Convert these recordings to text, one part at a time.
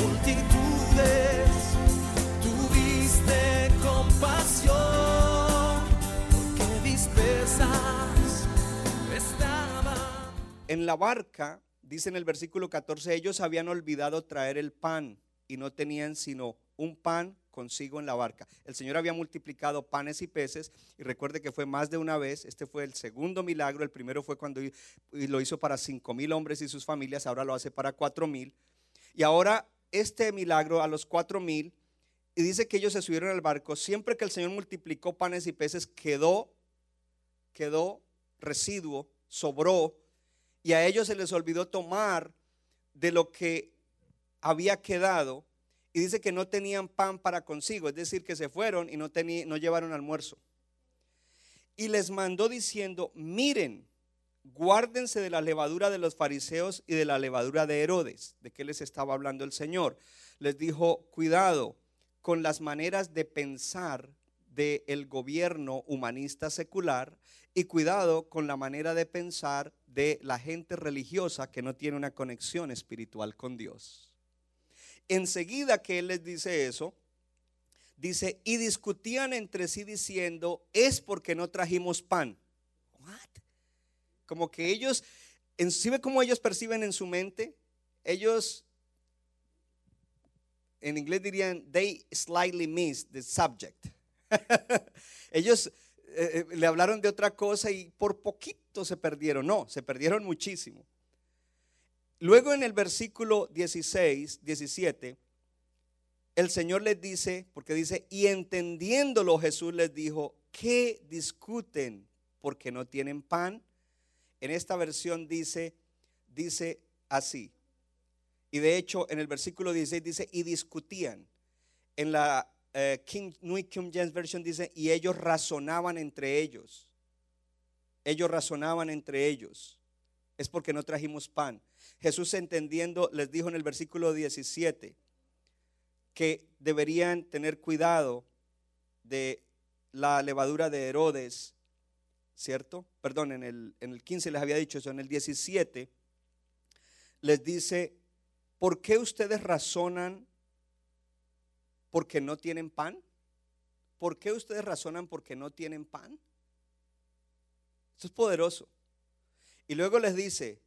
multitudes, tuviste compasión, porque dispersas. En la barca, dice en el versículo 14, ellos habían olvidado traer el pan y no tenían sino un pan consigo en la barca. El Señor había multiplicado panes y peces y recuerde que fue más de una vez. Este fue el segundo milagro. El primero fue cuando lo hizo para cinco mil hombres y sus familias. Ahora lo hace para cuatro mil. Y ahora este milagro a los cuatro mil y dice que ellos se subieron al barco. Siempre que el Señor multiplicó panes y peces quedó, quedó residuo, sobró y a ellos se les olvidó tomar de lo que había quedado y dice que no tenían pan para consigo, es decir, que se fueron y no, no llevaron almuerzo. Y les mandó diciendo, miren, guárdense de la levadura de los fariseos y de la levadura de Herodes. ¿De qué les estaba hablando el Señor? Les dijo, cuidado con las maneras de pensar del gobierno humanista secular y cuidado con la manera de pensar de la gente religiosa que no tiene una conexión espiritual con Dios. Enseguida que él les dice eso, dice, y discutían entre sí diciendo, es porque no trajimos pan. Como que ellos, ¿sí ve cómo ellos perciben en su mente? Ellos, en inglés dirían, they slightly missed the subject. ellos eh, eh, le hablaron de otra cosa y por poquito se perdieron. No, se perdieron muchísimo. Luego en el versículo 16, 17, el Señor les dice, porque dice, y entendiéndolo Jesús les dijo, ¿qué discuten porque no tienen pan? En esta versión dice, dice así. Y de hecho en el versículo 16 dice, y discutían. En la eh, King, New King James Version dice, y ellos razonaban entre ellos. Ellos razonaban entre ellos. Es porque no trajimos pan. Jesús entendiendo les dijo en el versículo 17 que deberían tener cuidado de la levadura de Herodes, ¿cierto? Perdón, en el, en el 15 les había dicho eso, en el 17 les dice, ¿por qué ustedes razonan porque no tienen pan? ¿Por qué ustedes razonan porque no tienen pan? Eso es poderoso. Y luego les dice,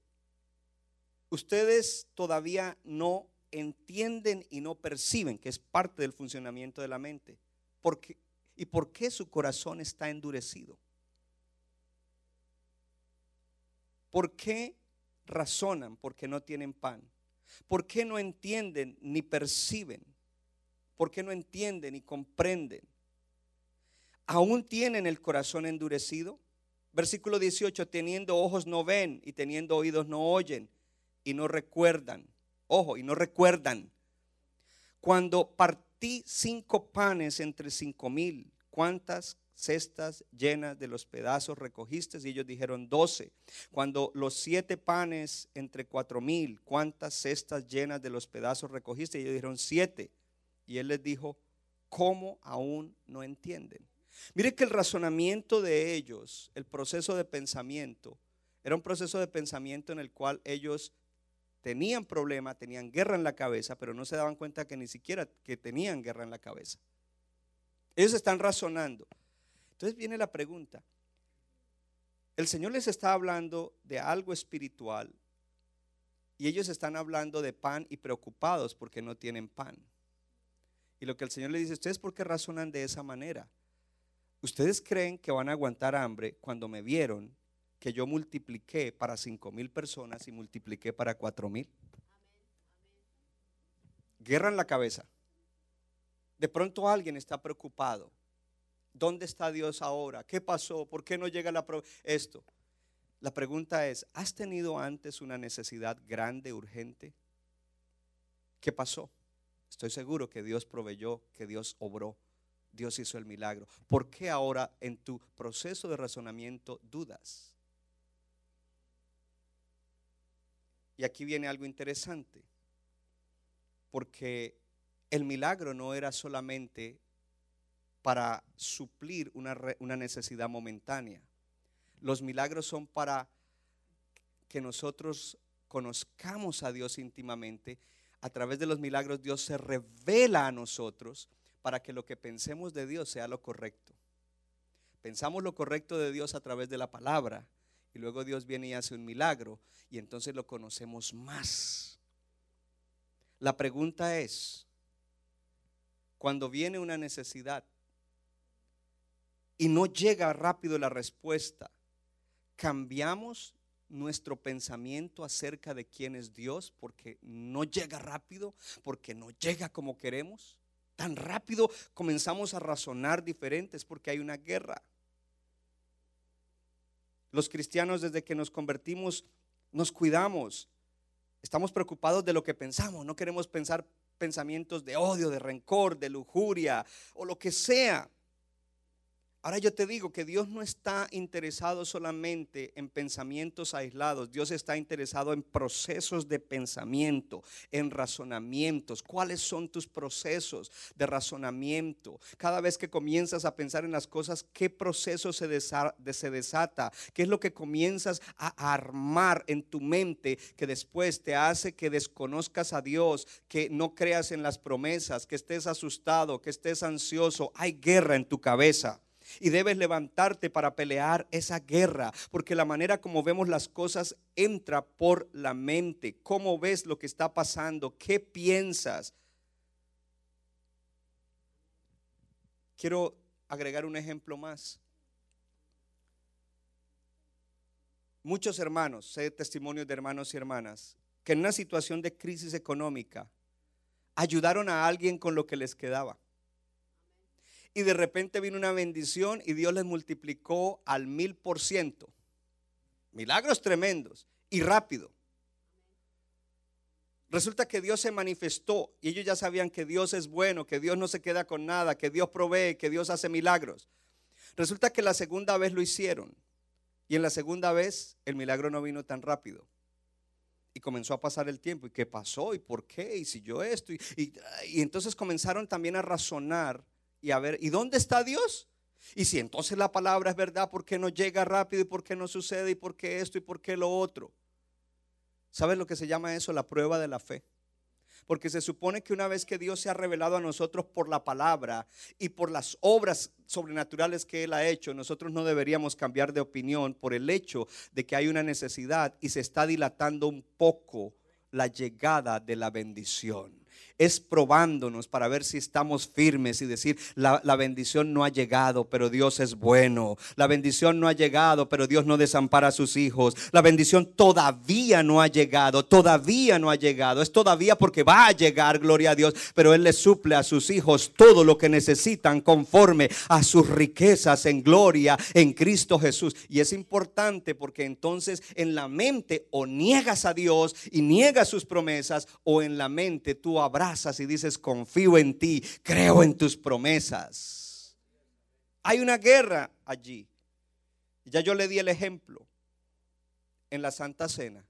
ustedes todavía no entienden y no perciben, que es parte del funcionamiento de la mente. ¿Por qué? ¿Y por qué su corazón está endurecido? ¿Por qué razonan porque no tienen pan? ¿Por qué no entienden ni perciben? ¿Por qué no entienden y comprenden? ¿Aún tienen el corazón endurecido? Versículo 18, teniendo ojos no ven y teniendo oídos no oyen y no recuerdan. Ojo, y no recuerdan. Cuando partí cinco panes entre cinco mil, ¿cuántas cestas llenas de los pedazos recogiste? Y ellos dijeron doce. Cuando los siete panes entre cuatro mil, ¿cuántas cestas llenas de los pedazos recogiste? Y ellos dijeron siete. Y él les dijo, ¿cómo aún no entienden? Mire que el razonamiento de ellos, el proceso de pensamiento, era un proceso de pensamiento en el cual ellos tenían problemas, tenían guerra en la cabeza, pero no se daban cuenta que ni siquiera que tenían guerra en la cabeza. Ellos están razonando. Entonces viene la pregunta. El Señor les está hablando de algo espiritual y ellos están hablando de pan y preocupados porque no tienen pan. Y lo que el Señor le dice, ¿ustedes por qué razonan de esa manera? ¿Ustedes creen que van a aguantar hambre cuando me vieron que yo multipliqué para cinco mil personas y multipliqué para cuatro mil. Guerra en la cabeza. De pronto alguien está preocupado. ¿Dónde está Dios ahora? ¿Qué pasó? ¿Por qué no llega la esto? La pregunta es, ¿has tenido antes una necesidad grande, urgente? ¿Qué pasó? Estoy seguro que Dios proveyó, que Dios obró, Dios hizo el milagro. ¿Por qué ahora en tu proceso de razonamiento dudas? Y aquí viene algo interesante, porque el milagro no era solamente para suplir una, una necesidad momentánea. Los milagros son para que nosotros conozcamos a Dios íntimamente. A través de los milagros Dios se revela a nosotros para que lo que pensemos de Dios sea lo correcto. Pensamos lo correcto de Dios a través de la palabra y luego Dios viene y hace un milagro y entonces lo conocemos más. La pregunta es, cuando viene una necesidad y no llega rápido la respuesta, cambiamos nuestro pensamiento acerca de quién es Dios porque no llega rápido, porque no llega como queremos. Tan rápido comenzamos a razonar diferentes porque hay una guerra. Los cristianos desde que nos convertimos nos cuidamos. Estamos preocupados de lo que pensamos, no queremos pensar pensamientos de odio, de rencor, de lujuria o lo que sea. Ahora yo te digo que Dios no está interesado solamente en pensamientos aislados, Dios está interesado en procesos de pensamiento, en razonamientos. ¿Cuáles son tus procesos de razonamiento? Cada vez que comienzas a pensar en las cosas, ¿qué proceso se, se desata? ¿Qué es lo que comienzas a armar en tu mente que después te hace que desconozcas a Dios, que no creas en las promesas, que estés asustado, que estés ansioso? Hay guerra en tu cabeza. Y debes levantarte para pelear esa guerra, porque la manera como vemos las cosas entra por la mente. ¿Cómo ves lo que está pasando? ¿Qué piensas? Quiero agregar un ejemplo más. Muchos hermanos, sé testimonios de hermanos y hermanas, que en una situación de crisis económica ayudaron a alguien con lo que les quedaba y de repente vino una bendición y Dios les multiplicó al mil por ciento. Milagros tremendos y rápido. Resulta que Dios se manifestó y ellos ya sabían que Dios es bueno, que Dios no se queda con nada, que Dios provee, que Dios hace milagros. Resulta que la segunda vez lo hicieron y en la segunda vez el milagro no vino tan rápido. Y comenzó a pasar el tiempo. ¿Y qué pasó? ¿Y por qué? ¿Y si yo esto? Y, y- y entonces comenzaron también a razonar y a ver, ¿y dónde está Dios? Y si entonces la palabra es verdad, ¿por qué no llega rápido y por qué no sucede y por qué esto y por qué lo otro? ¿Sabes lo que se llama eso? La prueba de la fe. Porque se supone que una vez que Dios se ha revelado a nosotros por la palabra y por las obras sobrenaturales que Él ha hecho, nosotros no deberíamos cambiar de opinión por el hecho de que hay una necesidad y se está dilatando un poco la llegada de la bendición. Es probándonos para ver si estamos firmes y decir, la, la bendición no ha llegado, pero Dios es bueno. La bendición no ha llegado, pero Dios no desampara a sus hijos. La bendición todavía no ha llegado, todavía no ha llegado. Es todavía porque va a llegar, gloria a Dios, pero Él le suple a sus hijos todo lo que necesitan conforme a sus riquezas en gloria en Cristo Jesús. Y es importante porque entonces en la mente o niegas a Dios y niegas sus promesas o en la mente tú abrazas y dices, confío en ti, creo en tus promesas. Hay una guerra allí. Ya yo le di el ejemplo en la Santa Cena.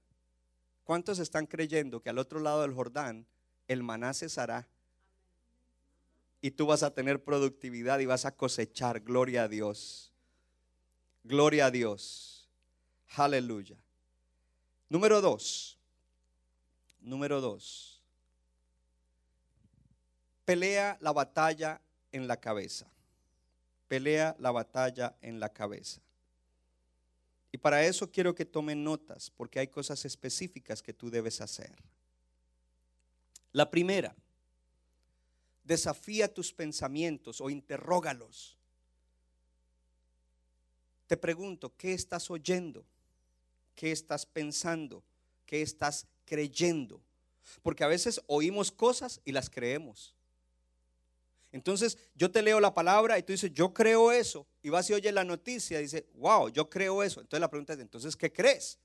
¿Cuántos están creyendo que al otro lado del Jordán el maná cesará? Y tú vas a tener productividad y vas a cosechar. Gloria a Dios. Gloria a Dios. Aleluya. Número dos. Número dos. Pelea la batalla en la cabeza. Pelea la batalla en la cabeza. Y para eso quiero que tomen notas, porque hay cosas específicas que tú debes hacer. La primera, desafía tus pensamientos o interrógalos. Te pregunto, ¿qué estás oyendo? ¿Qué estás pensando? ¿Qué estás creyendo? Porque a veces oímos cosas y las creemos. Entonces yo te leo la palabra y tú dices, yo creo eso. Y vas y oyes la noticia y dices, wow, yo creo eso. Entonces la pregunta es, entonces, ¿qué crees?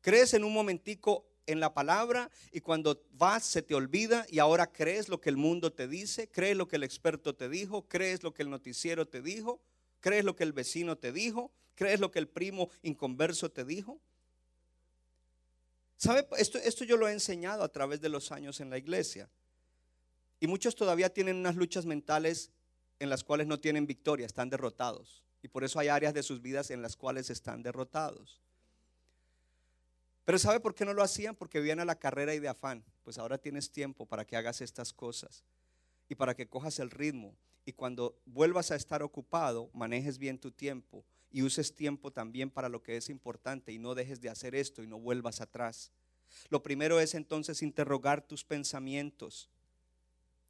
¿Crees en un momentico en la palabra y cuando vas se te olvida y ahora crees lo que el mundo te dice, crees lo que el experto te dijo, crees lo que el noticiero te dijo, crees lo que el vecino te dijo, crees lo que el primo inconverso te dijo. ¿Sabe? Esto, esto yo lo he enseñado a través de los años en la iglesia. Y muchos todavía tienen unas luchas mentales en las cuales no tienen victoria, están derrotados. Y por eso hay áreas de sus vidas en las cuales están derrotados. Pero ¿sabe por qué no lo hacían? Porque vivían a la carrera y de afán. Pues ahora tienes tiempo para que hagas estas cosas y para que cojas el ritmo. Y cuando vuelvas a estar ocupado, manejes bien tu tiempo y uses tiempo también para lo que es importante y no dejes de hacer esto y no vuelvas atrás. Lo primero es entonces interrogar tus pensamientos.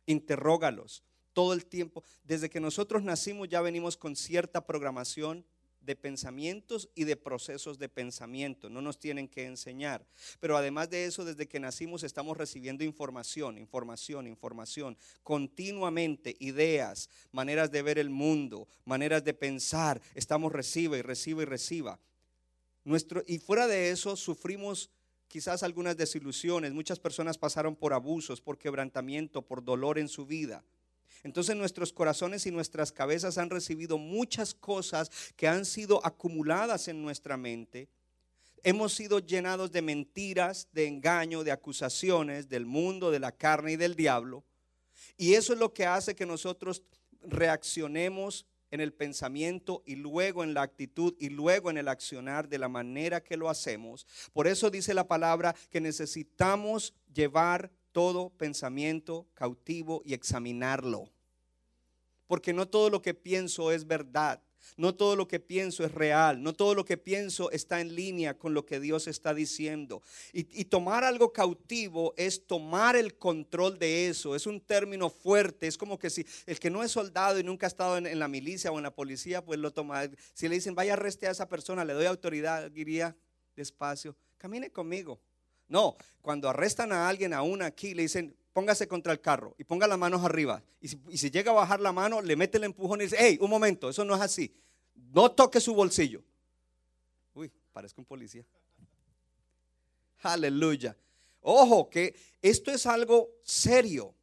Interrógalos todo el tiempo. Desde que nosotros nacimos ya venimos con cierta programación de pensamientos y de procesos de pensamiento. No nos tienen que enseñar. Pero además de eso, desde que nacimos estamos recibiendo información, información, información. Continuamente, ideas, maneras de ver el mundo, maneras de pensar. Estamos reciba y reciba y reciba. Nuestro, y fuera de eso, sufrimos quizás algunas desilusiones. Muchas personas pasaron por abusos, por quebrantamiento, por dolor en su vida. Entonces nuestros corazones y nuestras cabezas han recibido muchas cosas que han sido acumuladas en nuestra mente. Hemos sido llenados de mentiras, de engaño, de acusaciones del mundo, de la carne y del diablo. Y eso es lo que hace que nosotros reaccionemos en el pensamiento y luego en la actitud y luego en el accionar de la manera que lo hacemos. Por eso dice la palabra que necesitamos llevar todo pensamiento cautivo y examinarlo. Porque no todo lo que pienso es verdad. No todo lo que pienso es real, no todo lo que pienso está en línea con lo que Dios está diciendo. Y, tomar algo cautivo es tomar el control de eso. Es un término fuerte, es como que si el que no es soldado y nunca ha estado en, la milicia o en la policía, pues lo toma. Si le dicen, vaya arreste a esa persona, le doy autoridad, diría despacio, camine conmigo. No, cuando arrestan a alguien, a una aquí, le dicen, póngase contra el carro y ponga las manos arriba. Y si, llega a bajar la mano, le mete el empujón y dice, hey, un momento, eso no es así. No toque su bolsillo. Uy, parezco un policía. Aleluya. Ojo, que esto es algo serio.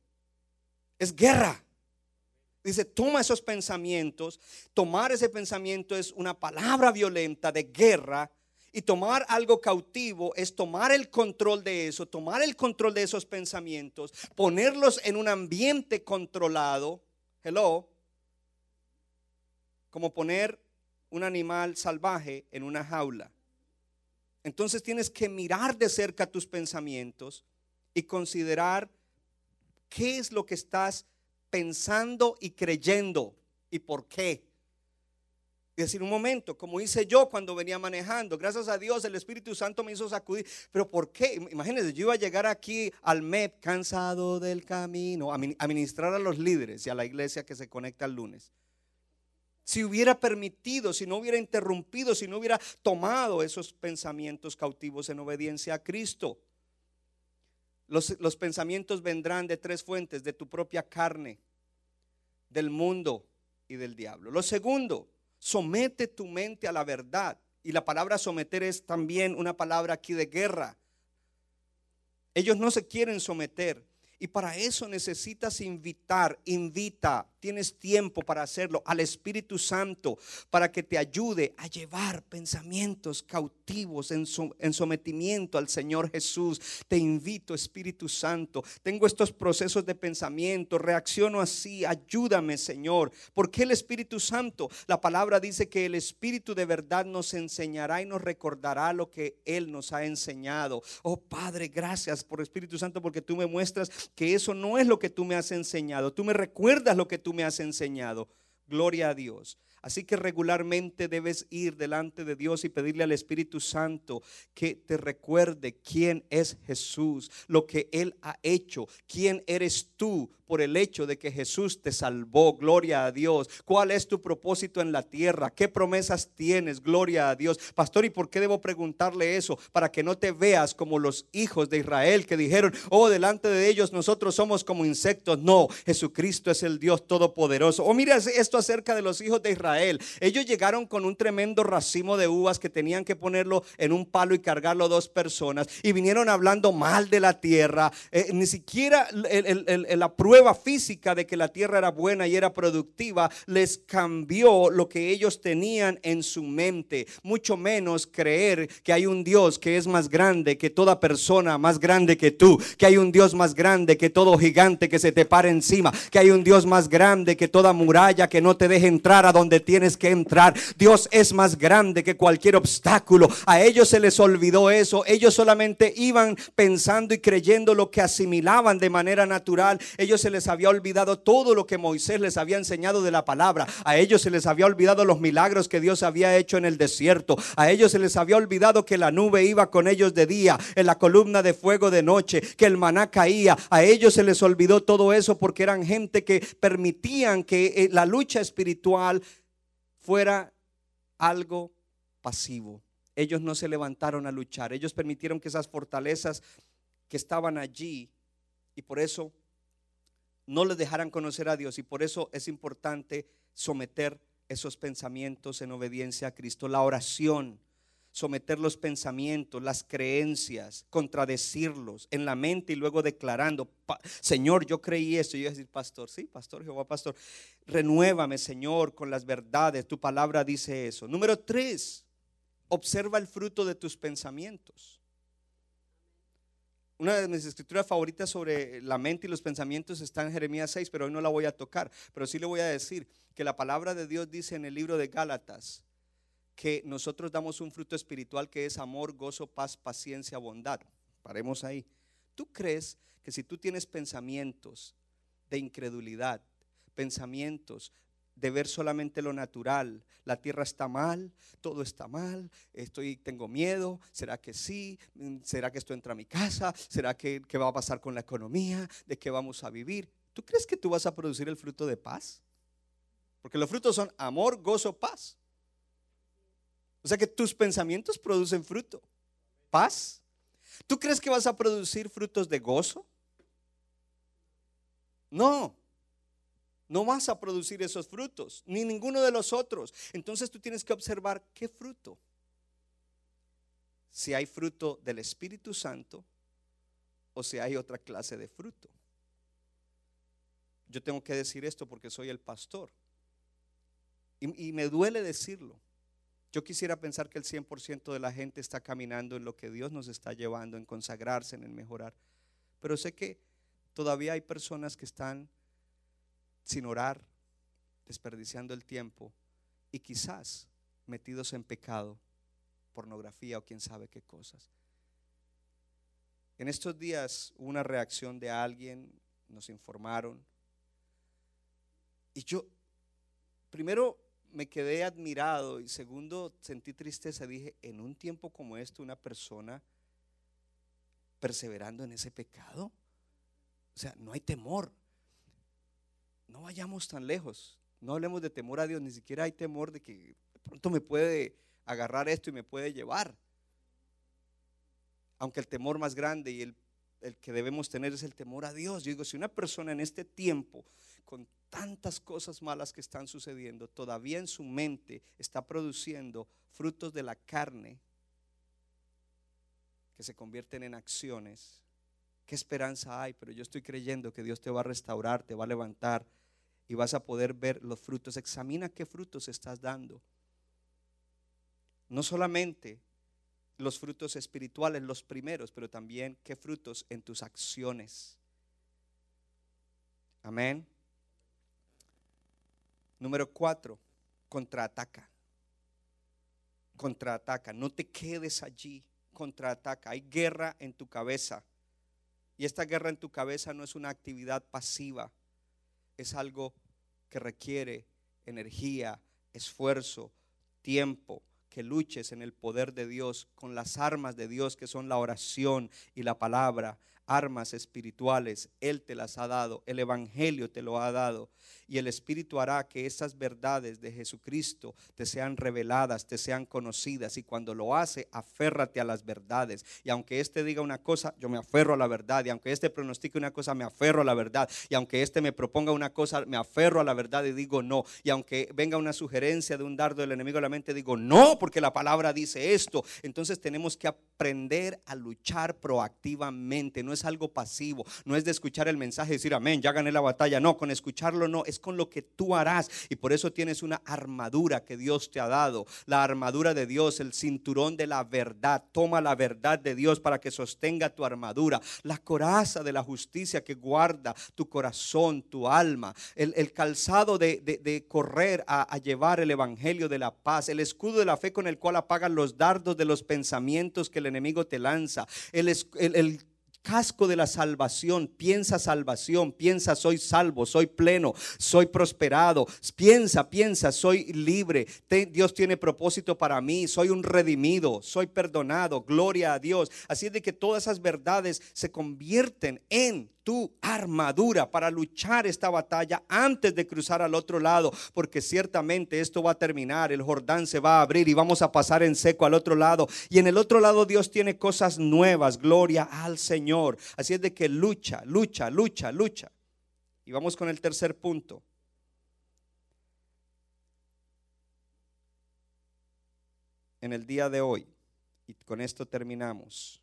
Es guerra. Dice, toma esos pensamientos. Tomar ese pensamiento es una palabra violenta de guerra y tomar algo cautivo es tomar el control de eso, tomar el control de esos pensamientos, ponerlos en un ambiente controlado. Hello. Como poner un animal salvaje en una jaula. Entonces tienes que mirar de cerca tus pensamientos y considerar qué es lo que estás pensando y creyendo y por qué. Y decir, un momento, como hice yo cuando venía manejando, gracias a Dios el Espíritu Santo me hizo sacudir. Pero ¿por qué? Imagínense, yo iba a llegar aquí al MEP cansado del camino, a ministrar a los líderes y a la iglesia que se conecta el lunes. Si hubiera permitido, si no hubiera interrumpido, si no hubiera tomado esos pensamientos cautivos en obediencia a Cristo. Los, los pensamientos vendrán de tres fuentes, de tu propia carne, del mundo y del diablo. Lo segundo, Somete tu mente a la verdad. Y la palabra someter es también una palabra aquí de guerra. Ellos no se quieren someter. Y para eso necesitas invitar, invita, tienes tiempo para hacerlo, al Espíritu Santo, para que te ayude a llevar pensamientos cautivos en, sometimiento al Señor Jesús. Te invito, Espíritu Santo. Tengo estos procesos de pensamiento, reacciono así, ayúdame, Señor. Porque el Espíritu Santo, la palabra dice que el Espíritu de verdad nos enseñará y nos recordará lo que Él nos ha enseñado. Oh Padre, gracias por Espíritu Santo, porque tú me muestras que eso no es lo que tú me has enseñado. Tú me recuerdas lo que me has enseñado. Gloria a Dios. Así que regularmente debes ir delante de Dios y pedirle al Espíritu Santo que te recuerde quién es Jesús, lo que Él ha hecho, quién eres tú por el hecho de que Jesús te salvó. Gloria a Dios. ¿Cuál es tu propósito en la tierra? ¿Qué promesas tienes? Gloria a Dios. Pastor, ¿y por qué debo preguntarle eso? Para que no te veas como los hijos de Israel que dijeron, oh, delante de ellos nosotros somos como insectos. No, Jesucristo es el Dios todopoderoso. O mira esto acerca de los hijos de Israel Israel. Ellos llegaron con un tremendo racimo de uvas que tenían que ponerlo en un palo y cargarlo dos personas. Y vinieron hablando mal de la tierra. Eh, ni siquiera la prueba física de que la tierra era buena y era productiva les cambió lo que ellos tenían en su mente. Mucho menos creer que hay un Dios que es más grande que toda persona, más grande que tú. Que hay un Dios más grande que todo gigante que se te para encima. Que hay un Dios más grande que toda muralla que no te deje entrar a donde tienes que entrar. Dios es más grande que cualquier obstáculo. A ellos se les olvidó eso. Ellos solamente iban pensando y creyendo lo que asimilaban de manera natural. Ellos se les había olvidado todo lo que Moisés les había enseñado de la palabra. A ellos se les había olvidado los milagros que Dios había hecho en el desierto. A ellos se les había olvidado que la nube iba con ellos de día, en la columna de fuego de noche, que el maná caía. A ellos se les olvidó todo eso porque eran gente que permitían que eh, la lucha espiritual fuera algo pasivo. Ellos no se levantaron a luchar. Ellos permitieron que esas fortalezas que estaban allí y por eso no les dejaran conocer a Dios y por eso es importante someter esos pensamientos en obediencia a Cristo. La oración, someter los pensamientos, las creencias, contradecirlos en la mente y luego declarando, Señor, yo creí esto. Y yo decir, pastor, sí, pastor, Jehová, pastor, renuévame, Señor, con las verdades. Tu palabra dice eso. Número tres, observa el fruto de tus pensamientos. Una de mis escrituras favoritas sobre la mente y los pensamientos está en Jeremías 6, pero hoy no la voy a tocar. Pero sí le voy a decir que la palabra de Dios dice en el libro de Gálatas que nosotros damos un fruto espiritual que es amor, gozo, paz, paciencia, bondad. Paremos ahí. ¿Tú crees que si tú tienes pensamientos de incredulidad, pensamientos de ver solamente lo natural. La tierra está mal, todo está mal, estoy, tengo miedo, ¿será que sí? ¿Será que esto entra a mi casa? ¿Será que qué va a pasar con la economía? ¿De qué vamos a vivir? ¿Tú crees que tú vas a producir el fruto de paz? Porque los frutos son amor, gozo, paz. O sea que tus pensamientos producen fruto. Paz. ¿Tú crees que vas a producir frutos de gozo? No. No vas a producir esos frutos, ni ninguno de los otros. Entonces tú tienes que observar qué fruto. Si hay fruto del Espíritu Santo o si hay otra clase de fruto. Yo tengo que decir esto porque soy el pastor. Y, me duele decirlo. Yo quisiera pensar que el 100% de la gente está caminando en lo que Dios nos está llevando, en consagrarse, en mejorar. Pero sé que todavía hay personas que están sin orar, desperdiciando el tiempo y quizás metidos en pecado, pornografía o quién sabe qué cosas. En estos días hubo una reacción de alguien, nos informaron, y yo primero me quedé admirado y segundo sentí tristeza, dije, en un tiempo como este una persona perseverando en ese pecado, o sea, no hay temor. No vayamos tan lejos. No hablemos de temor a Dios, ni siquiera hay temor de que de pronto me puede agarrar esto y me puede llevar. Aunque el temor más grande y el, el que debemos tener es el temor a Dios. Yo digo, si una persona en este tiempo, con tantas cosas malas que están sucediendo, todavía en su mente está produciendo frutos de la carne que se convierten en acciones, ¿qué esperanza hay? Pero yo estoy creyendo que Dios te va a restaurar, te va a levantar y vas a poder ver los frutos. Examina qué frutos estás dando. No solamente los frutos espirituales, los primeros, pero también qué frutos en tus acciones. Amén. Número cuatro, contraataca. Contraataca. No te quedes allí. Contraataca. Hay guerra en tu cabeza. Y esta guerra en tu cabeza no es una actividad pasiva es algo que requiere energía, esfuerzo, tiempo, que luches en el poder de Dios, con las armas de Dios que son la oración y la palabra, armas espirituales. Él te las ha dado, el Evangelio te lo ha dado. Y el Espíritu hará que esas verdades de Jesucristo te sean reveladas, te sean conocidas. Y cuando lo hace, aférrate a las verdades. Y aunque éste diga una cosa, yo me aferro a la verdad. Y aunque éste pronostique una cosa, me aferro a la verdad. Y aunque éste me proponga una cosa, me aferro a la verdad y digo no. Y aunque venga una sugerencia de un dardo del enemigo a la mente, digo no, porque la palabra dice esto. Entonces tenemos que aprender a luchar proactivamente. No es algo pasivo. No es de escuchar el mensaje y decir amén, ya gané la batalla. No, con escucharlo no. Es con lo que tú harás. Y por eso tienes una armadura que Dios te ha dado. La armadura de Dios, el cinturón de la verdad. Toma la verdad de Dios para que sostenga tu armadura. La coraza de la justicia que guarda tu corazón, tu alma. El, calzado de, correr a, llevar el evangelio de la paz. El escudo de la fe con el cual apagan los dardos de los pensamientos que el enemigo te lanza. El, el, el casco de la salvación. Piensa salvación, piensa soy salvo, soy pleno, soy prosperado. Piensa, piensa, soy libre. Dios tiene propósito para mí, soy un redimido, soy perdonado. Gloria a Dios. Así es de que todas esas verdades se convierten en tu armadura para luchar esta batalla antes de cruzar al otro lado, porque ciertamente esto va a terminar, el Jordán se va a abrir y vamos a pasar en seco al otro lado. Y en el otro lado Dios tiene cosas nuevas, gloria al Señor. Así es de que lucha, lucha, lucha, lucha. Y vamos con el tercer punto. En el día de hoy, y con esto terminamos.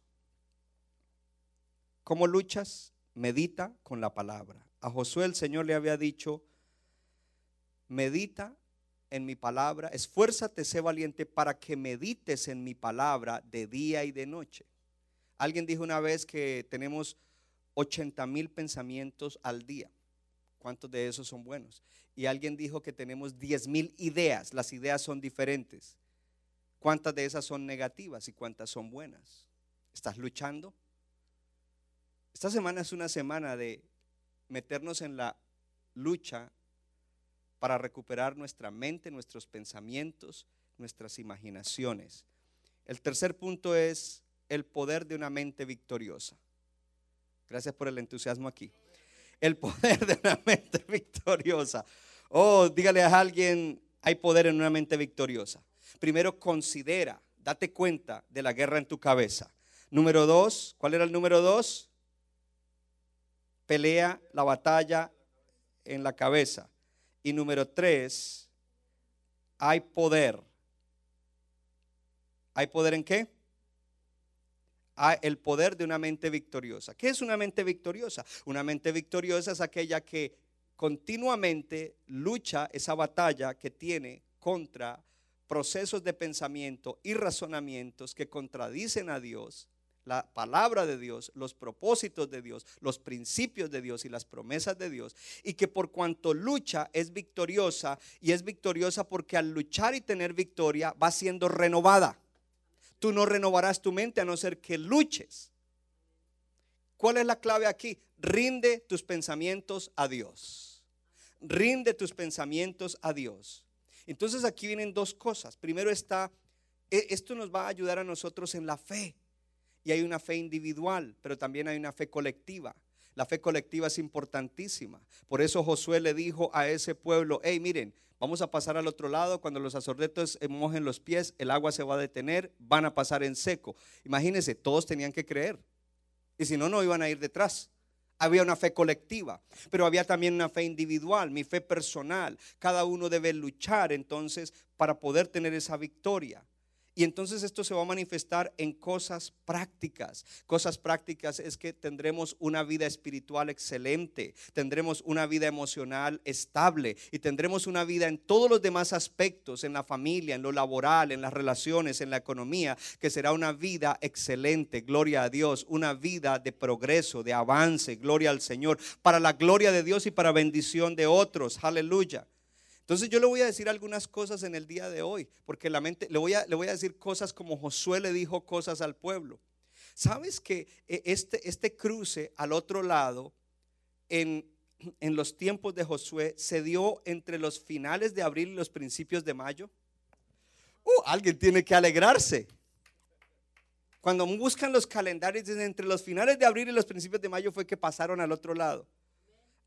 ¿Cómo luchas? Medita con la palabra. A Josué el Señor le había dicho, medita en mi palabra, esfuérzate, sé valiente para que medites en mi palabra de día y de noche. Alguien dijo una vez que tenemos 80 mil pensamientos al día. ¿Cuántos de esos son buenos? Y alguien dijo que tenemos 10 mil ideas. Las ideas son diferentes. ¿Cuántas de esas son negativas y cuántas son buenas? ¿Estás luchando? Esta semana es una semana de meternos en la lucha para recuperar nuestra mente, nuestros pensamientos, nuestras imaginaciones. El tercer punto es el poder de una mente victoriosa. Gracias por el entusiasmo aquí. El poder de una mente victoriosa. Oh, dígale a alguien, hay poder en una mente victoriosa. Primero, considera, date cuenta de la guerra en tu cabeza. Número dos, ¿cuál era el número dos? Pelea la batalla en la cabeza. Y número tres, hay poder. ¿Hay poder en qué? Hay el poder de una mente victoriosa. ¿Qué es una mente victoriosa? Una mente victoriosa es aquella que continuamente lucha esa batalla que tiene contra procesos de pensamiento y razonamientos que contradicen a Dios la palabra de Dios, los propósitos de Dios, los principios de Dios y las promesas de Dios. Y que por cuanto lucha es victoriosa y es victoriosa porque al luchar y tener victoria va siendo renovada. Tú no renovarás tu mente a no ser que luches. ¿Cuál es la clave aquí? Rinde tus pensamientos a Dios. Rinde tus pensamientos a Dios. Entonces aquí vienen dos cosas. Primero está, e, esto nos va a ayudar a nosotros en la fe y hay una fe individual, pero también hay una fe colectiva. La fe colectiva es importantísima. Por eso Josué le dijo a ese pueblo, hey, miren, vamos a pasar al otro lado, cuando los sacerdotes mojen los pies, el agua se va a detener, van a pasar en seco. Imagínense, todos tenían que creer. Y si no, no iban a ir detrás. Había una fe colectiva, pero había también una fe individual, mi fe personal. Cada uno debe luchar entonces para poder tener esa victoria. Y entonces esto se va a manifestar en cosas prácticas. Cosas prácticas es que tendremos una vida espiritual excelente, tendremos una vida emocional estable y tendremos una vida en todos los demás aspectos, en la familia, en lo laboral, en las relaciones, en la economía, que será una vida excelente, gloria a Dios, una vida de progreso, de avance, gloria al Señor, para la gloria de Dios y para bendición de otros. Aleluya. Entonces yo le voy a decir algunas cosas en el día de hoy, porque la mente, le voy a, le voy a decir cosas como Josué le dijo cosas al pueblo. ¿Sabes que eh, este, este cruce al otro lado en, en los tiempos de Josué se dio entre los finales de abril y los principios de mayo? alguien tiene que alegrarse. Cuando buscan los calendarios entre los finales de abril y los principios de mayo fue que pasaron al otro lado.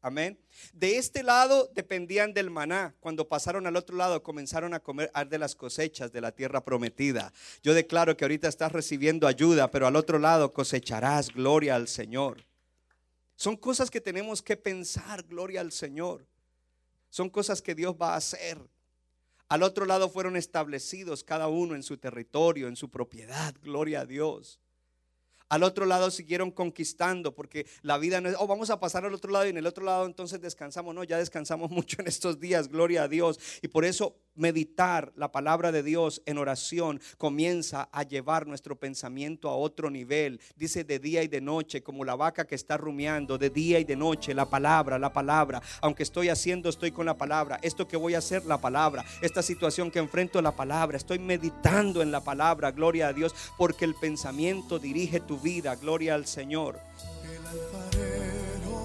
Amén. De este lado dependían del maná. Cuando pasaron al otro lado comenzaron a comer de las cosechas de la tierra prometida. Yo declaro que ahorita estás recibiendo ayuda, pero al otro lado cosecharás gloria al Señor. Son cosas que tenemos que pensar, gloria al Señor. Son cosas que Dios va a hacer. Al otro lado fueron establecidos cada uno en su territorio, en su propiedad, gloria a Dios. Al otro lado siguieron conquistando porque la vida no es, oh, vamos a pasar al otro lado y en el otro lado entonces descansamos. No, ya descansamos mucho en estos días, gloria a Dios. Y por eso meditar la palabra de Dios en oración comienza a llevar nuestro pensamiento a otro nivel. Dice de día y de noche, como la vaca que está rumiando, de día y de noche, la palabra, la palabra. Aunque estoy haciendo, estoy con la palabra. Esto que voy a hacer, la palabra. Esta situación que enfrento, la palabra. Estoy meditando en la palabra, gloria a Dios, porque el pensamiento dirige tu vida, gloria al Señor.